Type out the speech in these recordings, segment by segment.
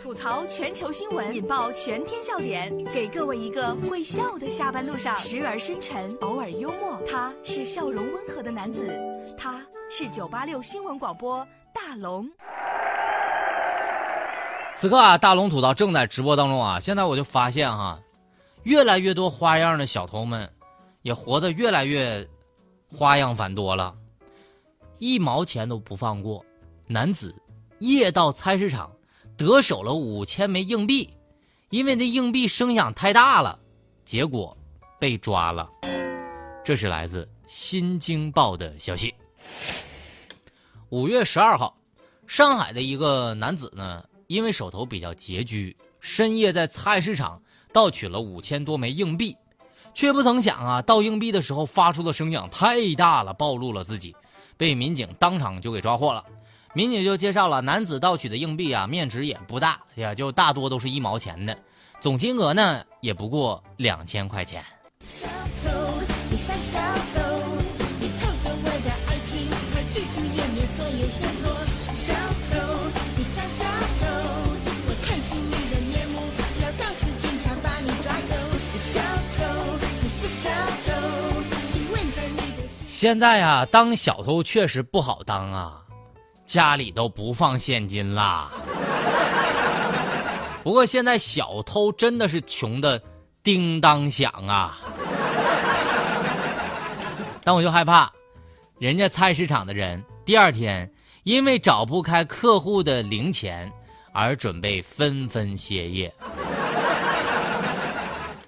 吐槽全球新闻，引爆全天笑点，给各位一个会笑的下班路上，时而深沉，偶尔幽默。他是笑容温和的男子，他是九八六新闻广播大龙。此刻啊，大龙吐槽正在直播当中啊。现在我就发现哈，越来越多花样的小偷们，也活得越来越花样繁多了，一毛钱都不放过。男子夜到菜市场，得手了五千枚硬币，因为那硬币声响太大了，结果被抓了。这是来自《新京报》的消息。五月十二号，上海的一个男子呢，因为手头比较拮据，深夜在菜市场盗取了五千多枚硬币，却不曾想啊，盗硬币的时候发出的声响太大了，暴露了自己，被民警当场就给抓获了。民警就介绍了，男子盗取的硬币啊，面值也不大，也，就大多都是一毛钱的，总金额呢也不过两千块钱。小偷，你像小偷，你偷走我的爱情，还所有线索。小偷，你像小偷，我看清你的面目，要告诉警察把你抓走。小偷，你是小偷，请问在你的现在啊，当小偷确实不好当啊。家里都不放现金啦。不过现在小偷真的是穷的叮当响啊！但我就害怕，人家菜市场的人第二天因为找不开客户的零钱而准备纷纷歇业。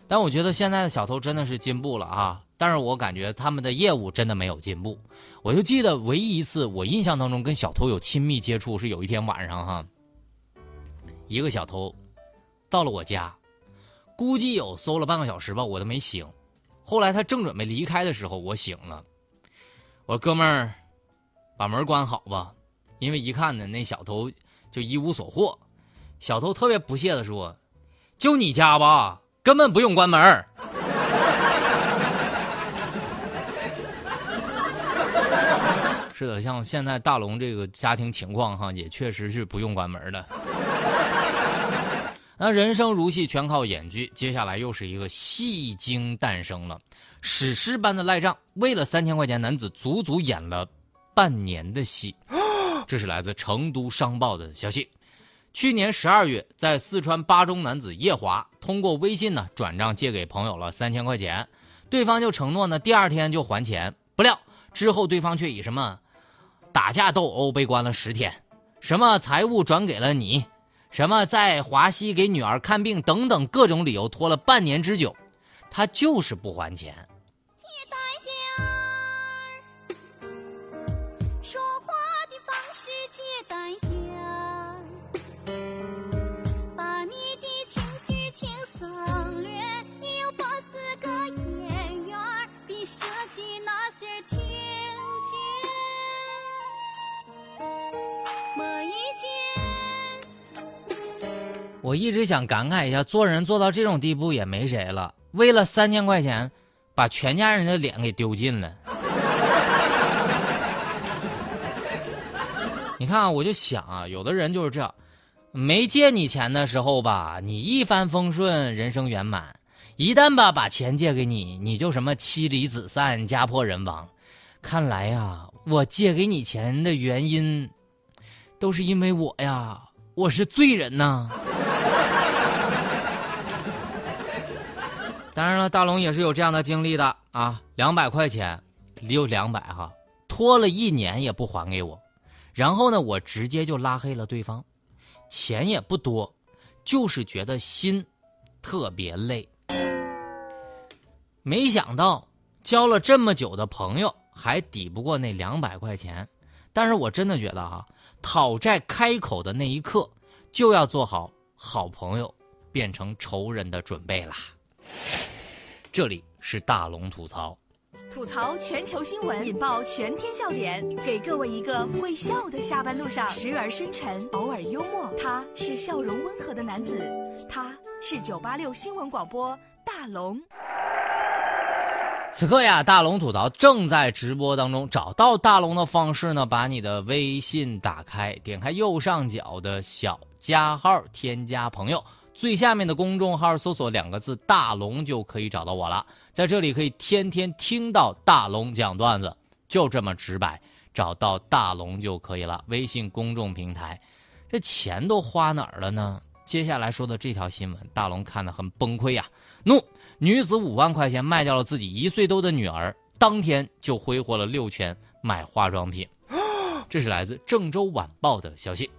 但我觉得现在的小偷真的是进步了啊！但是我感觉他们的业务真的没有进步。我就记得唯一一次我印象当中跟小偷有亲密接触是有一天晚上哈，一个小偷到了我家，估计有搜了半个小时吧，我都没醒。后来他正准备离开的时候，我醒了。我说哥们儿，把门关好吧，因为一看呢，那小偷就一无所获。小偷特别不屑的说：“就你家吧，根本不用关门。”是的，像现在大龙这个家庭情况哈，也确实是不用关门的。那人生如戏，全靠演剧。接下来又是一个戏精诞生了，史诗般的赖账，为了三千块钱，男子足足演了半年的戏。这是来自成都商报的消息。去年十二月，在四川巴中，男子叶华通过微信呢转账借给朋友了三千块钱，对方就承诺呢第二天就还钱，不料之后对方却以什么？打架斗殴被关了十天，什么财务转给了你，什么在华西给女儿看病等等各种理由拖了半年之久，他就是不还钱。省略，你有八十个演员，比设计那些我一直想感慨一下，做人做到这种地步也没谁了。为了三千块钱，把全家人的脸给丢尽了。你看啊，我就想啊，有的人就是这样，没借你钱的时候吧，你一帆风顺，人生圆满；一旦吧把钱借给你，你就什么妻离子散、家破人亡。看来呀，我借给你钱的原因，都是因为我呀，我是罪人呐。当然了，大龙也是有这样的经历的啊！两百块钱，有两百哈，拖了一年也不还给我，然后呢，我直接就拉黑了对方，钱也不多，就是觉得心特别累。没想到交了这么久的朋友，还抵不过那两百块钱，但是我真的觉得哈，讨债开口的那一刻，就要做好好朋友变成仇人的准备了。这里是大龙吐槽，吐槽全球新闻，引爆全天笑点，给各位一个会笑的下班路上，时而深沉，偶尔幽默。他是笑容温和的男子，他是九八六新闻广播大龙。此刻呀，大龙吐槽正在直播当中。找到大龙的方式呢，把你的微信打开，点开右上角的小加号添加朋友，最下面的公众号搜索两个字“大龙”就可以找到我了。在这里可以天天听到大龙讲段子，就这么直白，找到大龙就可以了。微信公众平台，这钱都花哪儿了呢？接下来说的这条新闻，大龙看得很崩溃呀，怒。女子五万块钱卖掉了自己一岁多的女儿，当天就挥霍了六千买化妆品。这是来自郑州晚报的消息。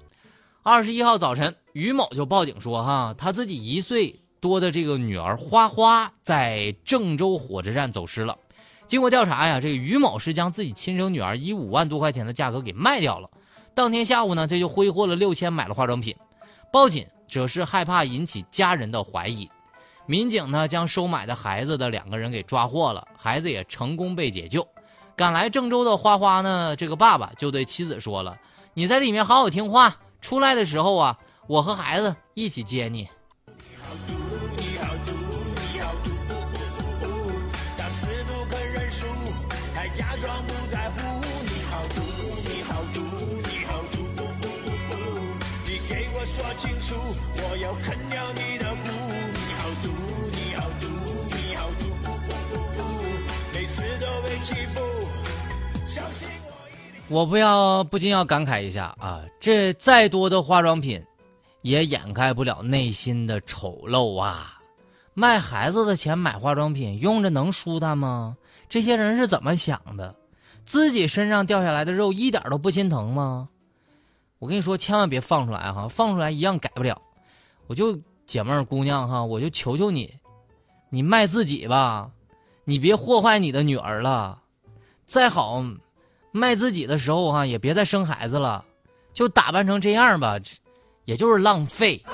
二十一号早晨，于某就报警说：“哈，他自己一岁多的这个女儿花花在郑州火车站走失了。经过调查呀，这个于某是将自己亲生女儿以五万多块钱的价格给卖掉了。当天下午呢，这就挥霍了六千买了化妆品。报警则是害怕引起家人的怀疑。”民警呢，将收买的孩子的两个人给抓获了，孩子也成功被解救。赶来郑州的花花呢，这个爸爸就对妻子说了：“你在里面好好听话，出来的时候啊，我和孩子一起接你。”说清楚，我要啃掉你的骨。你好毒，我不要，不禁要感慨一下啊！这再多的化妆品，也掩盖不了内心的丑陋啊！卖孩子的钱买化妆品，用着能舒坦吗？这些人是怎么想的？自己身上掉下来的肉一点都不心疼吗？我跟你说，千万别放出来哈，放出来一样改不了。我就姐妹儿姑娘哈，我就求求你，你卖自己吧，你别祸害你的女儿了。再好，卖自己的时候哈，也别再生孩子了，就打扮成这样吧，也就是浪费。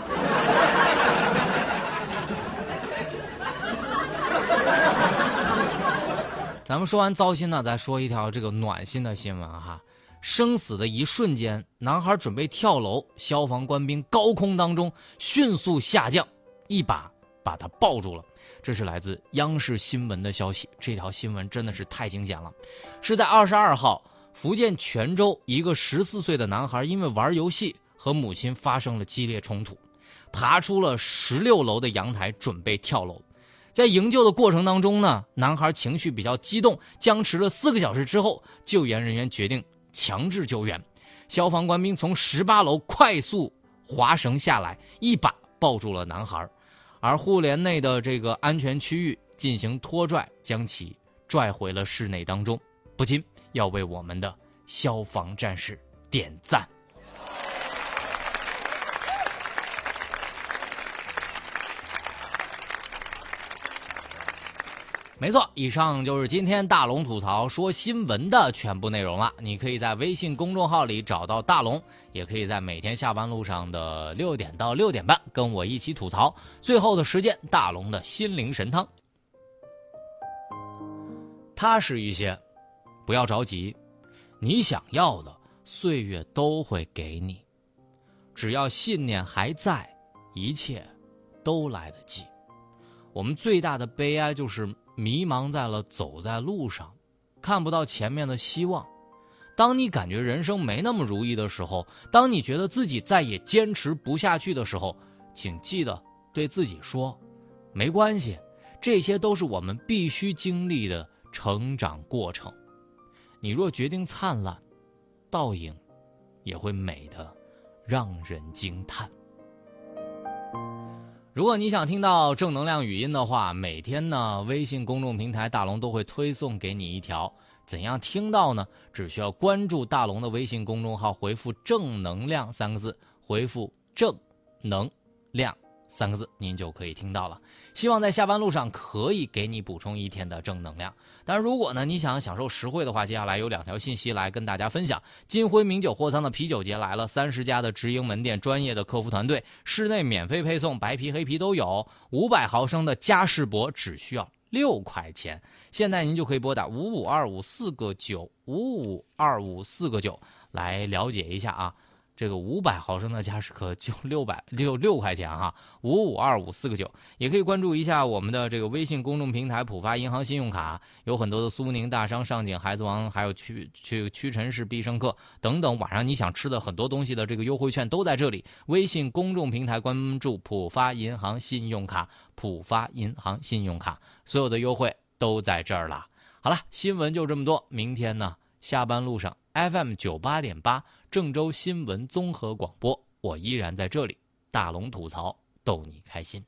咱们说完糟心的，再说一条这个暖心的新闻哈。生死的一瞬间，男孩准备跳楼，消防官兵高空当中迅速下降，一把把他抱住了。这是来自央视新闻的消息。这条新闻真的是太惊险了，是在二十二号，福建泉州一个十四岁的男孩因为玩游戏和母亲发生了激烈冲突，爬出了十六楼的阳台准备跳楼，在营救的过程当中呢，男孩情绪比较激动，僵持了四个小时之后，救援人员决定。强制救援，消防官兵从十八楼快速滑绳下来，一把抱住了男孩，而互联内的这个安全区域进行拖拽，将其拽回了室内当中。不禁要为我们的消防战士点赞。没错，以上就是今天大龙吐槽说新闻的全部内容了。你可以在微信公众号里找到大龙，也可以在每天下班路上的六点到六点半跟我一起吐槽。最后的时间，大龙的心灵神汤，踏实一些，不要着急，你想要的岁月都会给你，只要信念还在，一切都来得及。我们最大的悲哀就是。迷茫在了，走在路上，看不到前面的希望。当你感觉人生没那么如意的时候，当你觉得自己再也坚持不下去的时候，请记得对自己说：没关系，这些都是我们必须经历的成长过程。你若决定灿烂，倒影也会美的让人惊叹。如果你想听到正能量语音的话，每天呢，微信公众平台大龙都会推送给你一条。怎样听到呢？只需要关注大龙的微信公众号，回复“正能量”三个字，回复“正能量”。三个字，您就可以听到了。希望在下班路上可以给你补充一天的正能量。当然，如果呢你想享受实惠的话，接下来有两条信息来跟大家分享。金辉名酒货仓的啤酒节来了，三十家的直营门店，专业的客服团队，室内免费配送，白啤黑啤都有。五百毫升的嘉士伯只需要六块钱。现在您就可以拨打五五二五四个九五五二五四个九来了解一下啊。这个五百毫升的加湿可就六百六六块钱哈，五五二五四个九，也可以关注一下我们的这个微信公众平台浦发银行信用卡，有很多的苏宁、大商、上景、孩子王，还有屈屈屈臣氏必胜客等等，晚上你想吃的很多东西的这个优惠券都在这里。微信公众平台关注浦发银行信用卡，浦发银行信用卡，所有的优惠都在这儿了。好了，新闻就这么多，明天呢，下班路上 FM 九八点八。郑州新闻综合广播，我依然在这里，大龙吐槽，逗你开心。